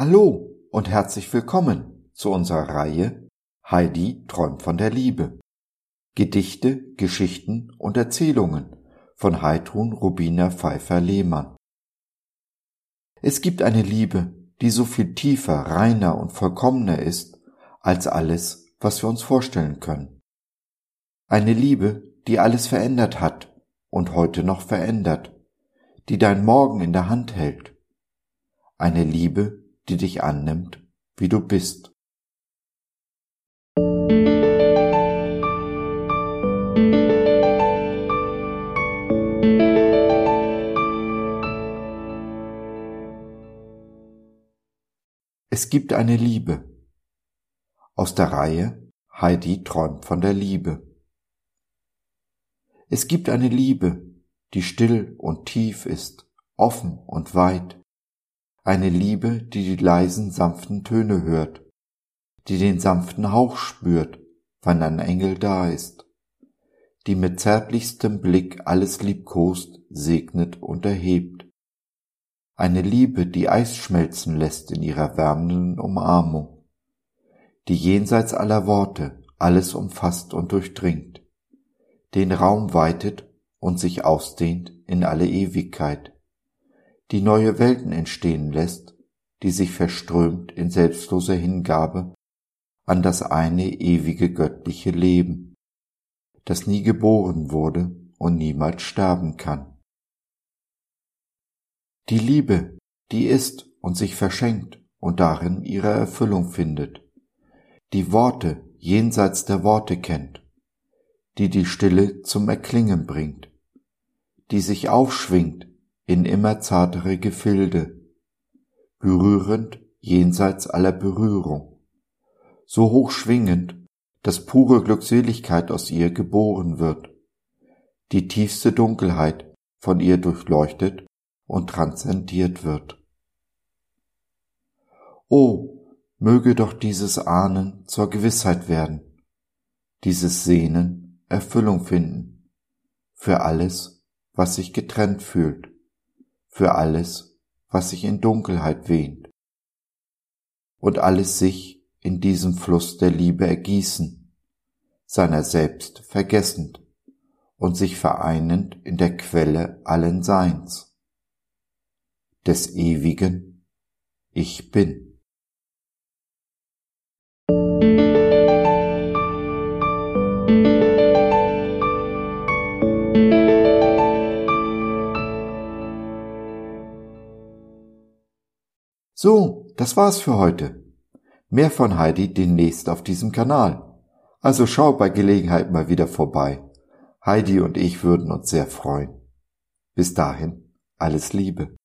Hallo und herzlich willkommen zu unserer Reihe Heidi träumt von der Liebe. Gedichte, Geschichten und Erzählungen von Heidrun Rubina Pfeiffer-Lehmann. Es gibt eine Liebe, die so viel tiefer, reiner und vollkommener ist als alles, was wir uns vorstellen können. Eine Liebe, die alles verändert hat und heute noch verändert, die dein Morgen in der Hand hält. Eine Liebe, die dich annimmt, wie du bist. Es gibt eine Liebe. Aus der Reihe Heidi träumt von der Liebe. Es gibt eine Liebe, die still und tief ist, offen und weit. Eine Liebe, die die leisen, sanften Töne hört, die den sanften Hauch spürt, wann ein Engel da ist, die mit zärtlichstem Blick alles liebkost, segnet und erhebt. Eine Liebe, die Eis schmelzen lässt in ihrer wärmenden Umarmung, die jenseits aller Worte alles umfasst und durchdringt den Raum weitet und sich ausdehnt in alle Ewigkeit, die neue Welten entstehen lässt, die sich verströmt in selbstloser Hingabe an das eine ewige göttliche Leben, das nie geboren wurde und niemals sterben kann. Die Liebe, die ist und sich verschenkt und darin ihre Erfüllung findet, die Worte jenseits der Worte kennt die die Stille zum Erklingen bringt, die sich aufschwingt in immer zartere Gefilde, berührend jenseits aller Berührung, so hochschwingend, dass pure Glückseligkeit aus ihr geboren wird, die tiefste Dunkelheit von ihr durchleuchtet und transzendiert wird. O, möge doch dieses Ahnen zur Gewissheit werden, dieses Sehnen Erfüllung finden für alles, was sich getrennt fühlt, für alles, was sich in Dunkelheit wehnt und alles sich in diesem Fluss der Liebe ergießen, seiner selbst vergessend und sich vereinend in der Quelle allen Seins, des ewigen Ich bin. So, das war's für heute. Mehr von Heidi demnächst auf diesem Kanal. Also schau bei Gelegenheit mal wieder vorbei. Heidi und ich würden uns sehr freuen. Bis dahin, alles Liebe.